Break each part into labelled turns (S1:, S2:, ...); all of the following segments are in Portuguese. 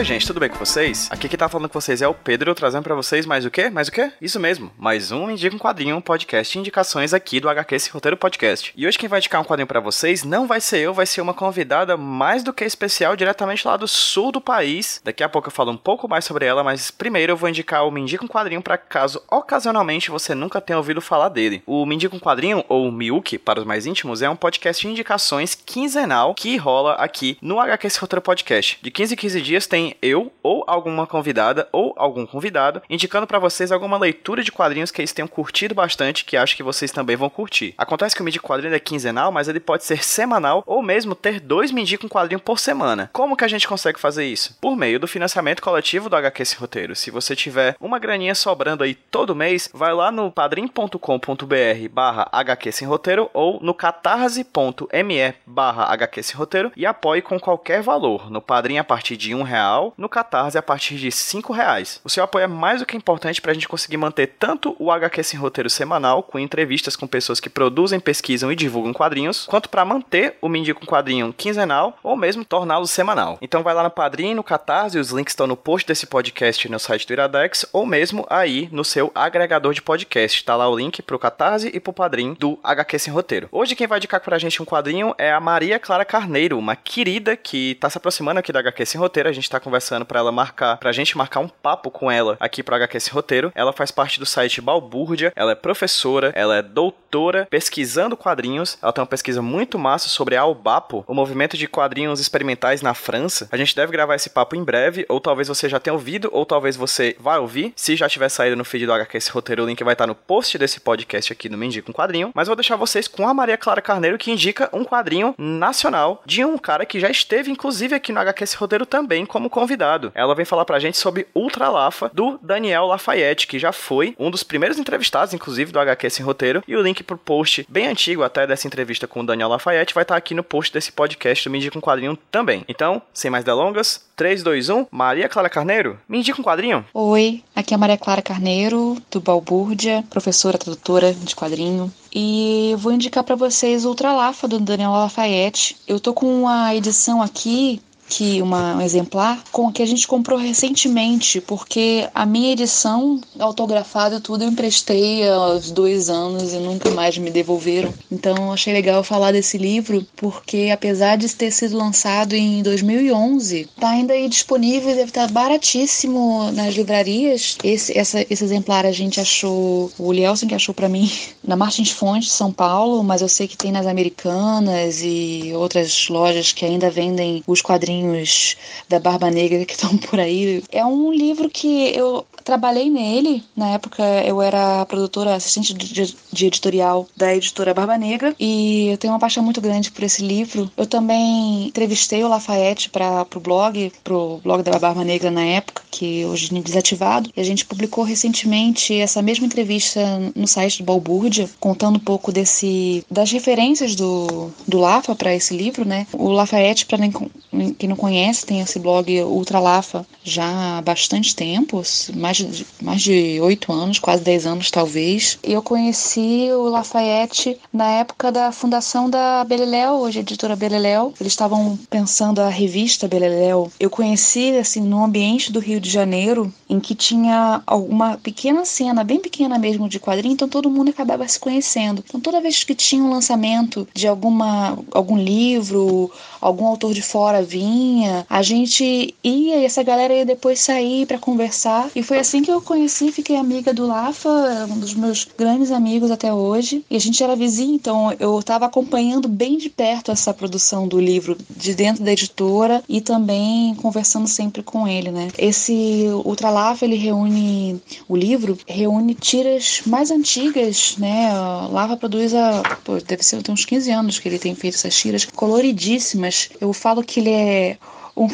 S1: Oi, gente, tudo bem com vocês? Aqui quem tá falando com vocês é o Pedro, trazendo para vocês mais o quê? Mais o quê? Isso mesmo, mais um Indica um Quadrinho, um podcast de indicações aqui do HQ Esse Roteiro Podcast. E hoje quem vai indicar um quadrinho para vocês não vai ser eu, vai ser uma convidada mais do que especial, diretamente lá do sul do país. Daqui a pouco eu falo um pouco mais sobre ela, mas primeiro eu vou indicar o Me um Quadrinho para caso ocasionalmente você nunca tenha ouvido falar dele. O Me um Quadrinho, ou Miuki para os mais íntimos, é um podcast de indicações quinzenal que rola aqui no HQ Esse Roteiro Podcast. De 15 em 15 dias tem eu ou alguma convidada ou algum convidado indicando para vocês alguma leitura de quadrinhos que eles tenham curtido bastante, que acho que vocês também vão curtir. Acontece que o Midi Quadrinho é quinzenal, mas ele pode ser semanal ou mesmo ter dois Me Indica um Quadrinho por semana. Como que a gente consegue fazer isso? Por meio do financiamento coletivo do HQ Esse Roteiro. Se você tiver uma graninha sobrando aí todo mês, vai lá no padrim.com.br barra HQ Sem Roteiro ou no catarse.me barra HQ Sem Roteiro e apoie com qualquer valor. No Padrim a partir de um real, no Catarse a partir de cinco reais. O seu apoio é mais do que importante para a gente conseguir manter tanto o HQ Sem Roteiro semanal, com entrevistas com pessoas que produzem, pesquisam e divulgam quadrinhos, quanto para manter o Me com Quadrinho quinzenal ou mesmo torná-lo semanal. Então vai lá no Padrim, no Catarse, os links estão no post desse podcast no site do Iradex ou mesmo aí no seu agregador de podcast. Tá lá o link pro Catarse e pro Padrim do HQ Sem Roteiro. Hoje quem vai indicar pra gente um quadrinho é a Maria Clara Carneiro, uma querida que tá se aproximando aqui da HQ Sem Roteiro. A gente tá conversando para ela marcar, pra gente marcar um papo com ela aqui pro HQ Esse Roteiro. Ela faz parte do site Balbúrdia, ela é professora, ela é doutora pesquisando quadrinhos. Ela tem uma pesquisa muito massa sobre a Albapo, o movimento de quadrinhos experimentais na França. A gente deve gravar esse papo em breve, ou talvez você já tenha ouvido, ou talvez você vai ouvir. Se já tiver saído no feed do HQ Esse Roteiro, o link vai estar no post desse podcast aqui no Me Indica um Quadrinho. Mas vou deixar vocês com a Maria Clara Carneiro, que indica um quadrinho nacional de um cara que já esteve, inclusive, aqui no HQ Esse Roteiro também como convidado ela vem falar pra gente sobre Ultra Lafa, do Daniel Lafayette, que já foi um dos primeiros entrevistados, inclusive, do HQ Sem Roteiro. E o link pro post bem antigo até dessa entrevista com o Daniel Lafayette vai estar aqui no post desse podcast do Me Indica um Quadrinho também. Então, sem mais delongas, 3, 2, 1, Maria Clara Carneiro, me indica um quadrinho.
S2: Oi, aqui é a Maria Clara Carneiro, do Balbúrdia, professora, tradutora de quadrinho. E vou indicar para vocês Ultra Lafa, do Daniel Lafayette. Eu tô com uma edição aqui que uma, um exemplar com que a gente comprou recentemente, porque a minha edição autografada e tudo eu emprestei há dois anos e nunca mais me devolveram. Então achei legal falar desse livro, porque apesar de ter sido lançado em 2011, tá ainda aí disponível deve estar baratíssimo nas livrarias. Esse, essa, esse exemplar a gente achou, o Lielson que achou para mim, na Martins Fontes, São Paulo, mas eu sei que tem nas Americanas e outras lojas que ainda vendem os quadrinhos quadrinhos da Barba Negra que estão por aí. É um livro que eu trabalhei nele. Na época eu era produtora, assistente de, editorial da editora Barba Negra e eu tenho uma paixão muito grande por esse livro. Eu também entrevistei o Lafayette para o blog, pro blog da Barba Negra na época, que hoje é desativado. E a gente publicou recentemente essa mesma entrevista no site do Balbúrdia, contando um pouco desse das referências do, do Lafa para esse livro, né? O Lafayette, para quem não conhece, tem esse blog Ultra Lafa já há bastante tempo, mais de mais de oito anos, quase dez anos talvez. E eu conheci o Lafayette na época da fundação da Beleléu, hoje editora Beleléu. Eles estavam pensando a revista Beleléu. Eu conheci assim no ambiente do Rio de Janeiro, em que tinha alguma pequena cena, bem pequena mesmo de quadrinho, então todo mundo acabava se conhecendo. Então toda vez que tinha um lançamento de alguma algum livro, algum autor de fora vinha, a gente ia e essa galera ia depois sair para conversar. E foi assim que eu conheci, fiquei amiga do Lafa, um dos meus grandes amigos até hoje. E a gente era vizinho, então eu estava acompanhando bem de perto essa produção do livro de dentro da editora e também conversando sempre com ele, né? Esse Ultra Lafa, ele reúne o livro, reúne tiras mais antigas, né? Lava produz a, pô, deve ser tem uns 15 anos que ele tem feito essas tiras coloridíssimas. Eu falo que ele é um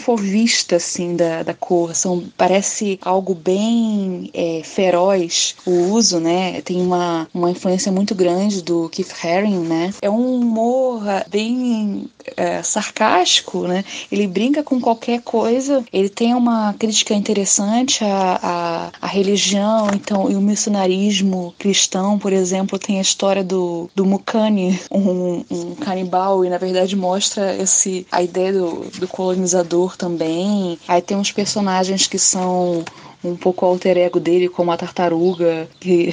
S2: assim, da, da cor. São, parece algo bem é, feroz o uso, né? Tem uma, uma influência muito grande do Keith Haring, né? É um humor bem é, sarcástico, né? Ele brinca com qualquer coisa. Ele tem uma crítica interessante à, à, à religião, então, e o missionarismo cristão, por exemplo, tem a história do, do Mukani, um, um canibal, e na verdade mostra esse, a ideia do, do colonizador também. Aí tem uns personagens que são um pouco o alter ego dele, como a tartaruga, que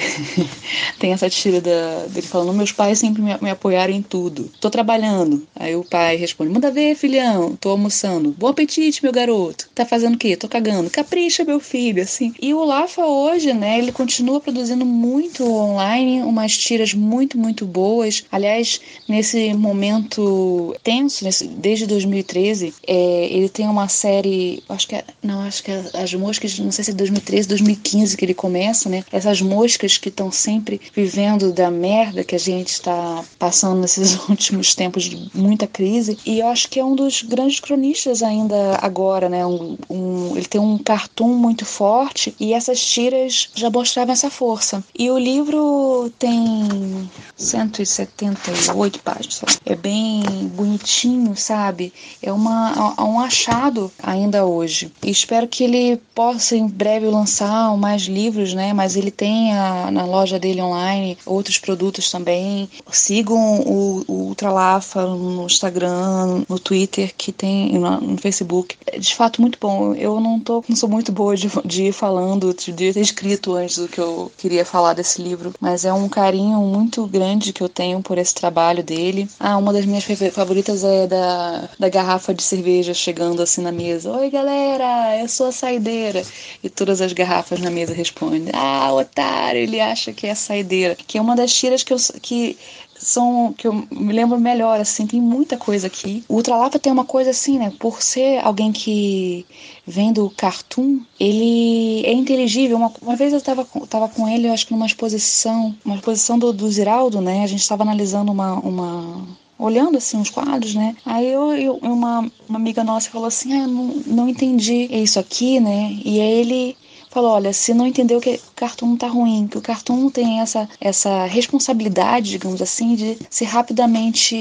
S2: tem essa tira da, dele falando: Meus pais sempre me, me, apoiaram em tudo. Tô trabalhando. Aí o pai responde: Manda ver, filhão. Tô almoçando. Bom apetite, meu garoto. Tá fazendo o quê? Tô cagando. Capricha, meu filho. Assim. E o Lafa hoje, né, ele continua produzindo muito online, umas tiras muito, muito boas. Aliás, nesse momento tenso, nesse, desde 2013, é, ele tem uma série, acho que é, não, acho que é As Moscas, não sei se 2013, 2015 que ele começa, né? Essas moscas que estão sempre vivendo da merda que a gente está passando nesses últimos tempos de muita crise. E eu acho que é um dos grandes cronistas ainda agora, né? Um, um, ele tem um cartoon muito forte e essas tiras já mostravam essa força. E o livro tem 178 páginas. É bem bonitinho, sabe? É uma, é um achado ainda hoje. E espero que ele possa em breve lançar mais livros, né? Mas ele tem a, na loja dele online outros produtos também. Sigam o, o Ultralafa no Instagram, no Twitter, que tem no, no, Facebook. É de fato muito bom. Eu não tô, não sou muito boa de, de ir falando, de ter escrito antes do que eu queria falar desse livro, mas é um carinho muito grande que eu tenho por esse trabalho dele. Ah, uma das minhas favoritas é da, da garrafa de cerveja chegando assim na mesa. Oi, galera, eu sou a saideira. E todas as garrafas na mesa respondem: Ah, otário, ele acha que é a saideira. Que é uma das tiras que eu, que são que eu me lembro melhor, assim, tem muita coisa aqui. O Ultralapa tem uma coisa assim, né? Por ser alguém que vem do cartoon, ele é inteligível. Uma, uma vez eu tava, tava com ele, acho que numa exposição, uma exposição do, do Ziraldo, né? A gente estava analisando uma, uma olhando assim os quadros, né? Aí eu, eu uma, uma amiga nossa falou assim, ah, eu não, não entendi isso aqui, né? E aí ele falou, olha, se não entendeu que o cartoon tá ruim, que o cartoon tem essa, essa responsabilidade, digamos assim, de ser rapidamente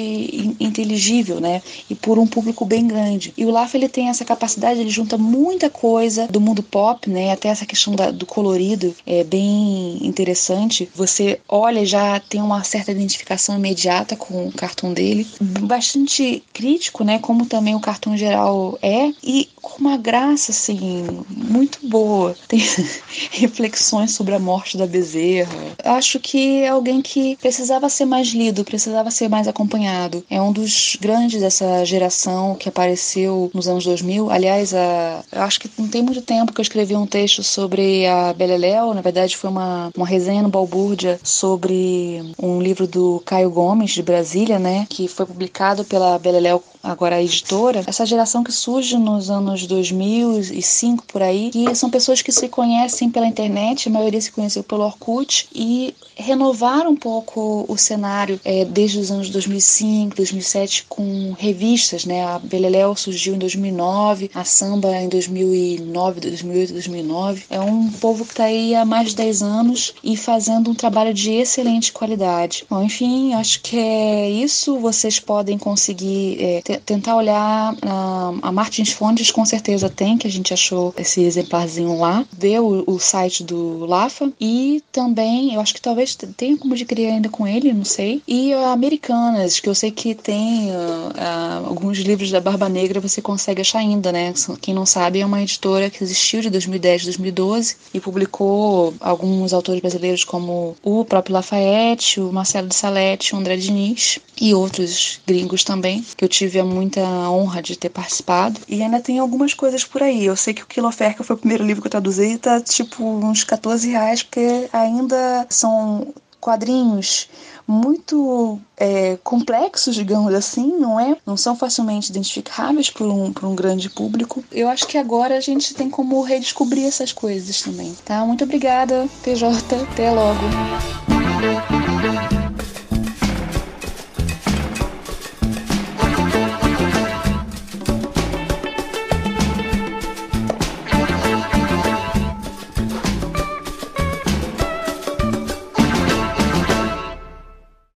S2: inteligível, né? E por um público bem grande. E o Laf, ele tem essa capacidade, ele junta muita coisa do mundo pop, né? Até essa questão da, do colorido é bem interessante. Você olha já tem uma certa identificação imediata com o cartoon dele. Bastante crítico, né? Como também o cartoon geral é. E com uma graça, assim, muito boa. Tem reflexões sobre a morte da Bezerra. Acho que é alguém que precisava ser mais lido, precisava ser mais acompanhado. É um dos grandes dessa geração que apareceu nos anos 2000. Aliás, a, acho que não tem muito tempo que eu escrevi um texto sobre a Beleléu. Na verdade, foi uma, uma resenha no Balbúrdia sobre um livro do Caio Gomes, de Brasília, né? Que foi publicado pela Beleléu agora a editora, essa geração que surge nos anos 2005 por aí, que são pessoas que se conhecem pela internet, a maioria se conheceu pelo Orkut e renovaram um pouco o cenário é, desde os anos 2005, 2007 com revistas, né? A Beleléu surgiu em 2009, a Samba em 2009, 2008, 2009. É um povo que está aí há mais de 10 anos e fazendo um trabalho de excelente qualidade. Bom, enfim, acho que é isso. Vocês podem conseguir é, tentar olhar uh, a Martins Fontes, com certeza tem, que a gente achou esse exemplarzinho lá, ver o, o site do Lafa e também, eu acho que talvez tenha como adquirir ainda com ele, não sei. E uh, Americanas, que eu sei que tem uh, alguns livros da Barba Negra você consegue achar ainda, né? Quem não sabe, é uma editora que existiu de 2010 a 2012 e publicou alguns autores brasileiros como o próprio Lafayette, o Marcelo de Salete, o André Diniz e outros gringos também, que eu tive a muita honra de ter participado. E ainda tem algumas coisas por aí. Eu sei que o Quiloferca foi o primeiro livro que eu traduzi tá tipo uns 14 reais, porque ainda são quadrinhos muito é, complexos, digamos assim, não é? Não são facilmente identificáveis por um, por um grande público. Eu acho que agora a gente tem como redescobrir essas coisas também, tá? Muito obrigada, PJ. Até logo.